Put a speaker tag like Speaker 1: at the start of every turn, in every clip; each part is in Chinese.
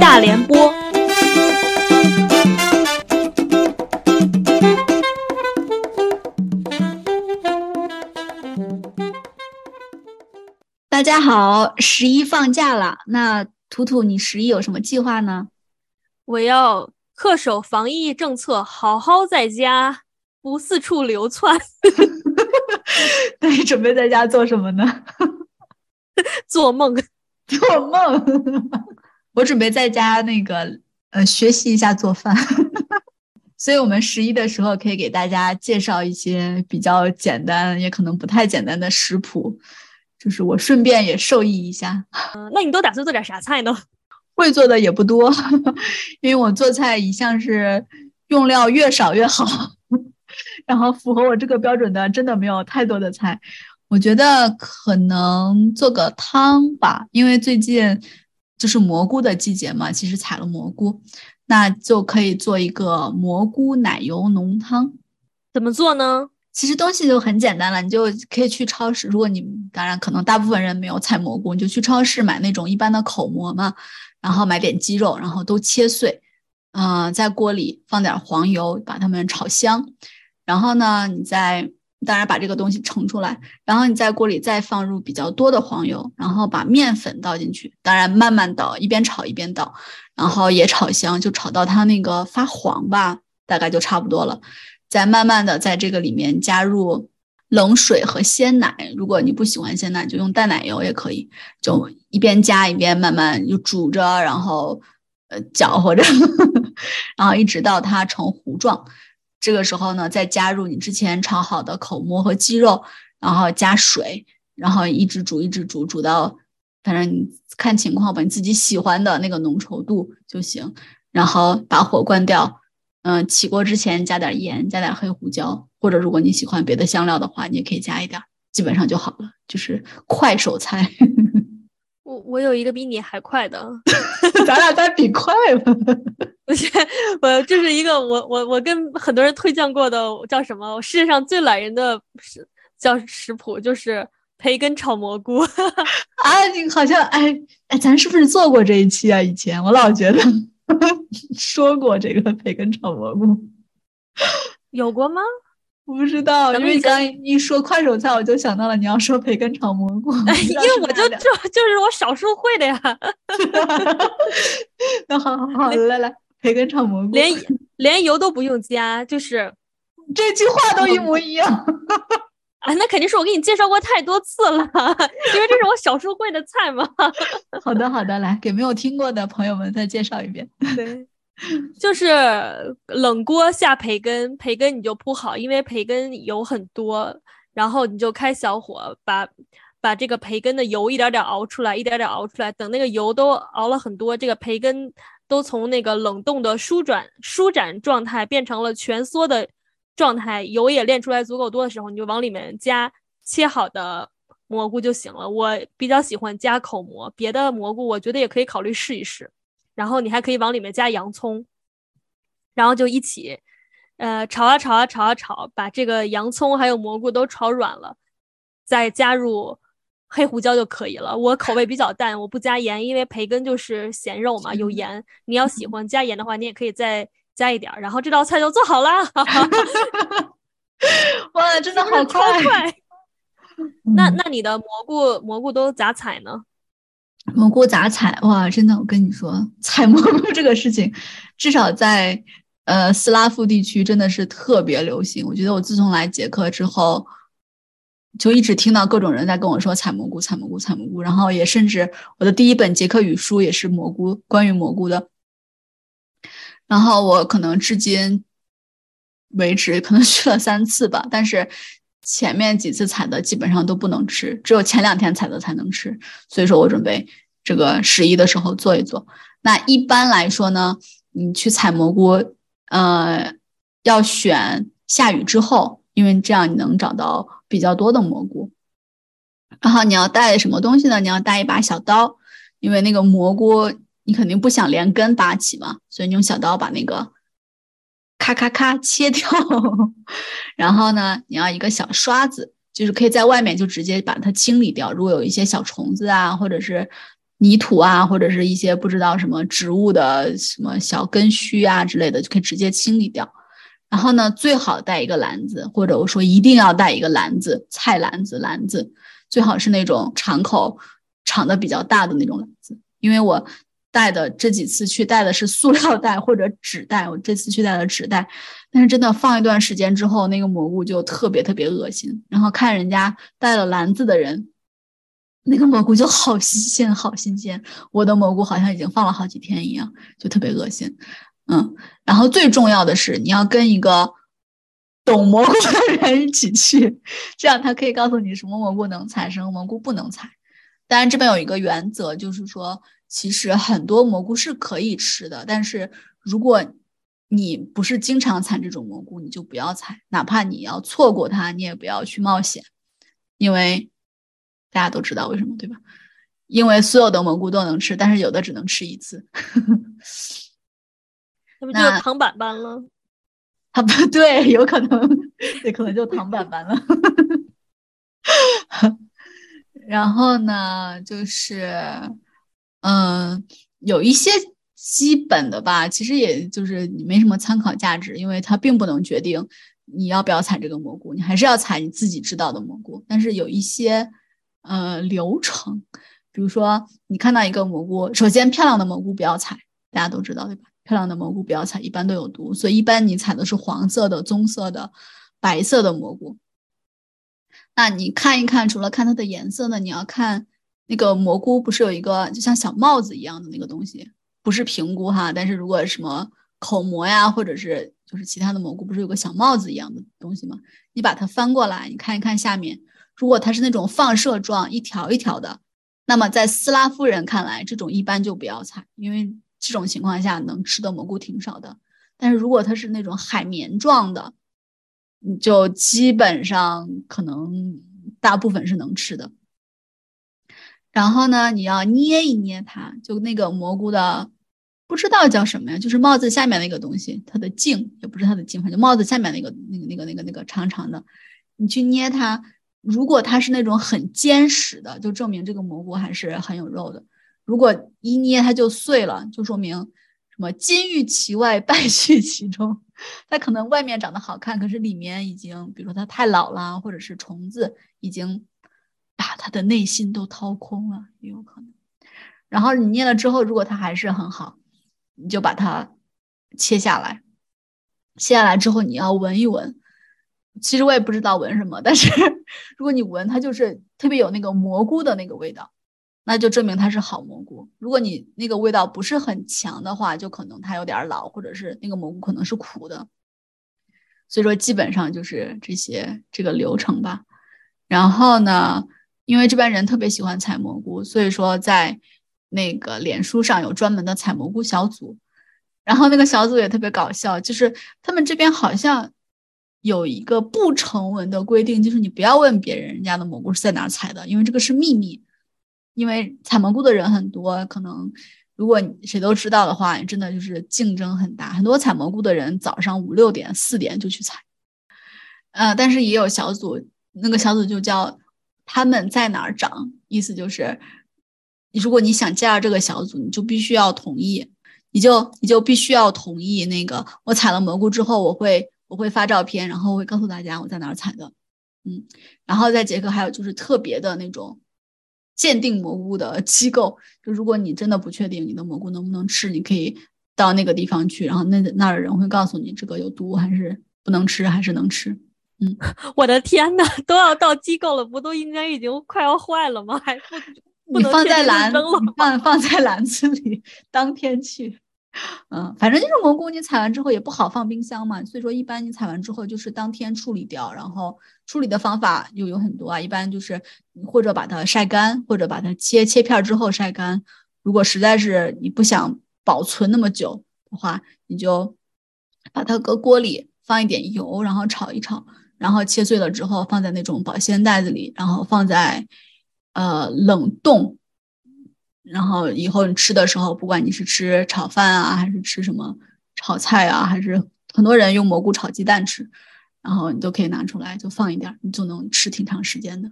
Speaker 1: 大联播。
Speaker 2: 大家好，十一放假了，那图图，你十一有什么计划呢？
Speaker 1: 我要恪守防疫政策，好好在家，不四处流窜。
Speaker 2: 那你准备在家做什么呢？
Speaker 1: 做梦，
Speaker 2: 做梦。我准备在家那个呃学习一下做饭。所以，我们十一的时候可以给大家介绍一些比较简单，也可能不太简单的食谱，就是我顺便也受益一下。
Speaker 1: 嗯，那你都打算做点啥菜呢？
Speaker 2: 会做的也不多，因为我做菜一向是用料越少越好。然后符合我这个标准的，真的没有太多的菜。我觉得可能做个汤吧，因为最近就是蘑菇的季节嘛，其实采了蘑菇，那就可以做一个蘑菇奶油浓汤。
Speaker 1: 怎么做呢？
Speaker 2: 其实东西就很简单了，你就可以去超市。如果你当然可能大部分人没有采蘑菇，你就去超市买那种一般的口蘑嘛，然后买点鸡肉，然后都切碎，嗯，在锅里放点黄油，把它们炒香。然后呢，你再当然把这个东西盛出来，然后你在锅里再放入比较多的黄油，然后把面粉倒进去，当然慢慢倒，一边炒一边倒，然后也炒香，就炒到它那个发黄吧，大概就差不多了。再慢慢的在这个里面加入冷水和鲜奶，如果你不喜欢鲜奶，就用淡奶油也可以，就一边加一边慢慢就煮着，然后呃搅和着，然后一直到它成糊状。这个时候呢，再加入你之前炒好的口蘑和鸡肉，然后加水，然后一直煮，一直煮，煮到反正你看情况吧，你自己喜欢的那个浓稠度就行。然后把火关掉，嗯，起锅之前加点盐，加点黑胡椒，或者如果你喜欢别的香料的话，你也可以加一点，基本上就好了，就是快手菜。
Speaker 1: 我我有一个比你还快的，
Speaker 2: 咱俩在比快吧。
Speaker 1: 我这是一个我我我跟很多人推荐过的，叫什么？世界上最懒人的食叫食谱，就是培根炒蘑菇。
Speaker 2: 啊，你好像哎哎，咱是不是做过这一期啊？以前我老觉得 说过这个培根炒蘑菇，
Speaker 1: 有过吗？
Speaker 2: 我不知道，因为刚一说快手菜，我就想到了你要说培根炒蘑菇。
Speaker 1: 哎因为我就就就是我少数会的呀。
Speaker 2: 那好好好，来来，培根炒蘑菇，
Speaker 1: 连连油都不用加，就是
Speaker 2: 这句话都一模一样。
Speaker 1: 啊，那肯定是我给你介绍过太多次了，因为这是我小时候会的菜嘛。
Speaker 2: 好的好的，来给没有听过的朋友们再介绍一遍。
Speaker 1: 对。就是冷锅下培根，培根你就铺好，因为培根油很多，然后你就开小火，把把这个培根的油一点点熬出来，一点点熬出来。等那个油都熬了很多，这个培根都从那个冷冻的舒转舒展状态变成了蜷缩的状态，油也炼出来足够多的时候，你就往里面加切好的蘑菇就行了。我比较喜欢加口蘑，别的蘑菇我觉得也可以考虑试一试。然后你还可以往里面加洋葱，然后就一起，呃，炒啊炒啊炒啊炒，把这个洋葱还有蘑菇都炒软了，再加入黑胡椒就可以了。我口味比较淡，我不加盐，因为培根就是咸肉嘛，有盐。你要喜欢加盐的话，你也可以再加一点。然后这道菜就做好了。
Speaker 2: 哇，真的好
Speaker 1: 快！那那你的蘑菇蘑菇都咋采呢？
Speaker 2: 蘑菇咋采？哇，真的，我跟你说，采蘑菇这个事情，至少在呃斯拉夫地区真的是特别流行。我觉得我自从来捷克之后，就一直听到各种人在跟我说采蘑菇、采蘑菇、采蘑菇。然后也甚至我的第一本捷克语书也是蘑菇，关于蘑菇的。然后我可能至今为止可能 去了三次吧，但是。前面几次采的基本上都不能吃，只有前两天采的才能吃。所以说我准备这个十一的时候做一做。那一般来说呢，你去采蘑菇，呃，要选下雨之后，因为这样你能找到比较多的蘑菇。然后你要带什么东西呢？你要带一把小刀，因为那个蘑菇你肯定不想连根拔起嘛，所以你用小刀把那个。咔咔咔切掉，然后呢，你要一个小刷子，就是可以在外面就直接把它清理掉。如果有一些小虫子啊，或者是泥土啊，或者是一些不知道什么植物的什么小根须啊之类的，就可以直接清理掉。然后呢，最好带一个篮子，或者我说一定要带一个篮子，菜篮子，篮子最好是那种敞口、敞的比较大的那种篮子。因为我带的这几次去带的是塑料袋或者纸袋，我这次去带的纸袋，但是真的放一段时间之后，那个蘑菇就特别特别恶心。然后看人家带了篮子的人，那个蘑菇就好新鲜，好新鲜。我的蘑菇好像已经放了好几天一样，就特别恶心。嗯，然后最重要的是，你要跟一个懂蘑菇的人一起去，这样他可以告诉你什么蘑菇能采，什么蘑菇不能采。当然，这边有一个原则，就是说，其实很多蘑菇是可以吃的，但是如果你不是经常采这种蘑菇，你就不要采，哪怕你要错过它，你也不要去冒险，因为大家都知道为什么，对吧？因为所有的蘑菇都能吃，但是有的只能吃一次。
Speaker 1: 那不就是糖板板了？
Speaker 2: 啊，不对，有可能，也可能就躺板板了。然后呢，就是，嗯，有一些基本的吧，其实也就是没什么参考价值，因为它并不能决定你要不要采这个蘑菇，你还是要采你自己知道的蘑菇。但是有一些，呃，流程，比如说你看到一个蘑菇，首先漂亮的蘑菇不要采，大家都知道对吧？漂亮的蘑菇不要采，一般都有毒，所以一般你采的是黄色的、棕色的、白色的蘑菇。那你看一看，除了看它的颜色呢，你要看那个蘑菇不是有一个就像小帽子一样的那个东西，不是平菇哈，但是如果什么口蘑呀，或者是就是其他的蘑菇，不是有个小帽子一样的东西吗？你把它翻过来，你看一看下面，如果它是那种放射状一条一条的，那么在斯拉夫人看来，这种一般就不要采，因为。这种情况下能吃的蘑菇挺少的，但是如果它是那种海绵状的，你就基本上可能大部分是能吃的。然后呢，你要捏一捏它，就那个蘑菇的不知道叫什么呀，就是帽子下面那个东西，它的茎也不是它的茎，反正帽子下面那个那个那个那个那个长长的，你去捏它，如果它是那种很坚实的，就证明这个蘑菇还是很有肉的。如果一捏它就碎了，就说明什么金玉其外，败絮其中。它可能外面长得好看，可是里面已经，比如说它太老了，或者是虫子已经把它的内心都掏空了，也有可能。然后你捏了之后，如果它还是很好，你就把它切下来。切下来之后，你要闻一闻。其实我也不知道闻什么，但是 如果你闻，它就是特别有那个蘑菇的那个味道。那就证明它是好蘑菇。如果你那个味道不是很强的话，就可能它有点老，或者是那个蘑菇可能是苦的。所以说，基本上就是这些这个流程吧。然后呢，因为这边人特别喜欢采蘑菇，所以说在那个脸书上有专门的采蘑菇小组。然后那个小组也特别搞笑，就是他们这边好像有一个不成文的规定，就是你不要问别人人家的蘑菇是在哪采的，因为这个是秘密。因为采蘑菇的人很多，可能如果谁都知道的话，真的就是竞争很大。很多采蘑菇的人早上五六点、四点就去采，呃，但是也有小组，那个小组就叫他们在哪儿长，意思就是，如果你想加入这个小组，你就必须要同意，你就你就必须要同意那个我采了蘑菇之后，我会我会发照片，然后会告诉大家我在哪儿采的，嗯，然后在捷克还有就是特别的那种。鉴定蘑菇的 机构，就如果你真的不确定你的蘑菇能不能吃，你可以到那个地方去，然后那那儿的人会告诉你这个有毒还是不能吃，还是能吃。嗯，
Speaker 1: 我的天呐，都要到机构了，不都应该已经快要坏了吗？还不
Speaker 2: 能放在篮放放在篮子里，当天去。嗯，反正就是蘑菇你采完之后也不好放冰箱嘛，所以说一般你采完之后就是当天处理掉，然后处理的方法又有很多啊，一般就是或者把它晒干，或者把它切切片之后晒干。如果实在是你不想保存那么久的话，你就把它搁锅里放一点油，然后炒一炒，然后切碎了之后放在那种保鲜袋子里，然后放在呃冷冻。然后以后你吃的时候，不管你是吃炒饭啊，还是吃什么炒菜啊，还是很多人用蘑菇炒鸡蛋吃，然后你都可以拿出来就放一点，你就能吃挺长时间的。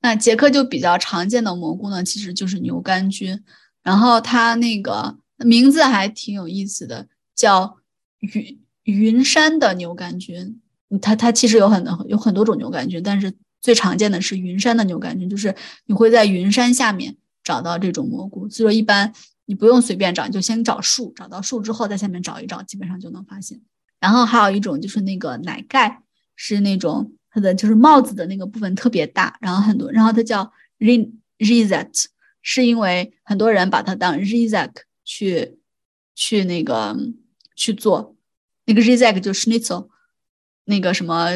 Speaker 2: 那捷克就比较常见的蘑菇呢，其实就是牛肝菌，然后它那个名字还挺有意思的，叫云云山的牛肝菌。它它其实有很多有很多种牛肝菌，但是最常见的是云山的牛肝菌，就是你会在云山下面找到这种蘑菇。所以说一般你不用随便找，你就先找树，找到树之后在下面找一找，基本上就能发现。然后还有一种就是那个奶盖，是那种。它的就是帽子的那个部分特别大，然后很多，然后它叫 rizet，是因为很多人把它当 rizek 去去那个去做，那个 rizek 就 schnitzel，那个什么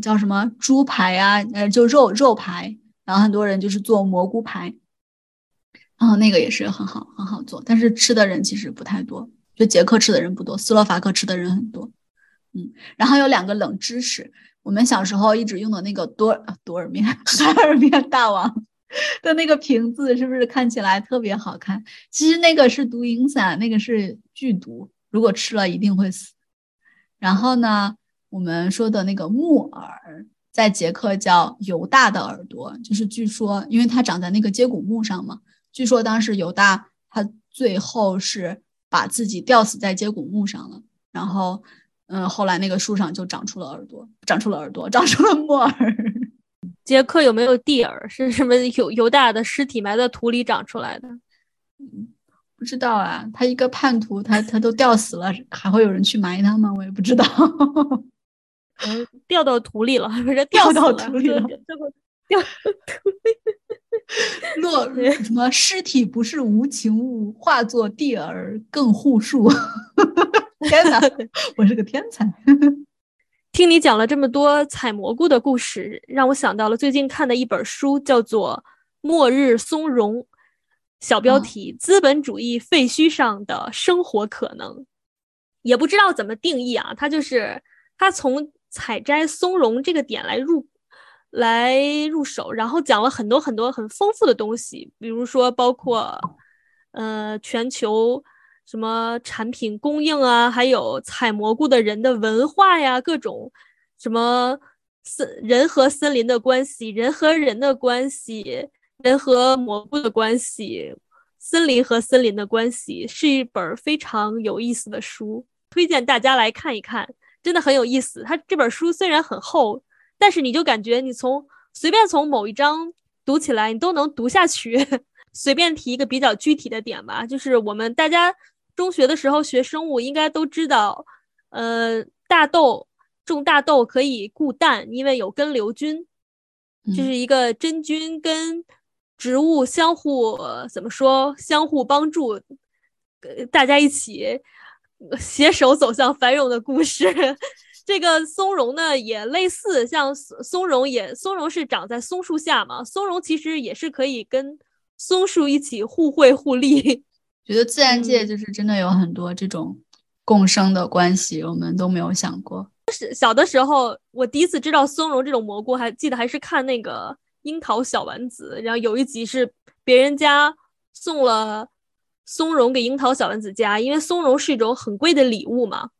Speaker 2: 叫什么猪排啊，呃，就肉肉排，然后很多人就是做蘑菇排，然后那个也是很好很好做，但是吃的人其实不太多，就捷克吃的人不多，斯洛伐克吃的人很多，嗯，然后有两个冷知识。我们小时候一直用的那个多多尔面 海尔面大王 的那个瓶子，是不是看起来特别好看？其实那个是毒蝇伞，那个是剧毒，如果吃了一定会死。然后呢，我们说的那个木耳，在捷克叫犹大的耳朵，就是据说因为它长在那个接骨木上嘛，据说当时犹大他最后是把自己吊死在接骨木上了，然后。嗯，后来那个树上就长出了耳朵，长出了耳朵，长出了木耳。
Speaker 1: 杰克有没有蒂尔？是什么犹犹大的尸体埋在土里长出来的？
Speaker 2: 嗯，不知道啊。他一个叛徒，他他都吊死了，还会有人去埋他吗？我也不知道。
Speaker 1: 嗯，掉到土里了，不是
Speaker 2: 掉到土里了。落 什么尸体不是无情物，化作地尔更护树。天哪，我是个天才！
Speaker 1: 听你讲了这么多采蘑菇的故事，让我想到了最近看的一本书，叫做《末日松茸》，小标题：资本主义废墟上的生活可能。也不知道怎么定义啊，它就是它从采摘松茸这个点来入来入手，然后讲了很多很多很丰富的东西，比如说包括呃全球。什么产品供应啊，还有采蘑菇的人的文化呀，各种什么森人和森林的关系，人和人的关系，人和蘑菇的关系，森林和森林的关系，是一本非常有意思的书，推荐大家来看一看，真的很有意思。它这本书虽然很厚，但是你就感觉你从随便从某一章读起来，你都能读下去。随便提一个比较具体的点吧，就是我们大家。中学的时候学生物应该都知道，呃，大豆种大豆可以固氮，因为有根瘤菌，这是一个真菌跟植物相互怎么说相互帮助，大家一起携手走向繁荣的故事。这个松茸呢也类似，像松茸也松茸是长在松树下嘛，松茸其实也是可以跟松树一起互惠互利。
Speaker 2: 觉得自然界就是真的有很多这种共生的关系，我们都没有想过。
Speaker 1: 是小的时候，我第一次知道松茸这种蘑菇，还记得还是看那个樱桃小丸子，然后有一集是别人家送了松茸给樱桃小丸子家，因为松茸是一种很贵的礼物嘛。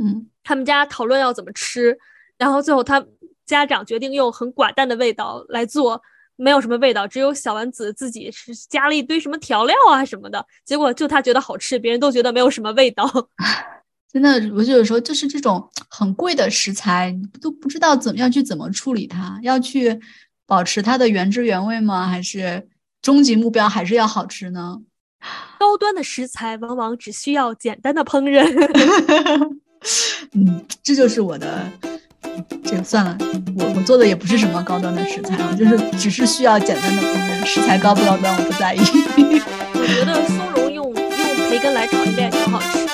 Speaker 2: 嗯，
Speaker 1: 他们家讨论要怎么吃，然后最后他家长决定用很寡淡的味道来做。没有什么味道，只有小丸子自己是加了一堆什么调料啊什么的，结果就他觉得好吃，别人都觉得没有什么味道。
Speaker 2: 真的，我就有时候就是这种很贵的食材，都不知道怎么样去怎么处理它，要去保持它的原汁原味吗？还是终极目标还是要好吃呢？
Speaker 1: 高端的食材往往只需要简单的烹饪。
Speaker 2: 嗯，这就是我的。这个算了，我我做的也不是什么高端的食材啊，就是只是需要简单的烹饪，食材高不高端我不在意。
Speaker 1: 我觉得松茸用用培根来炒一遍挺好吃。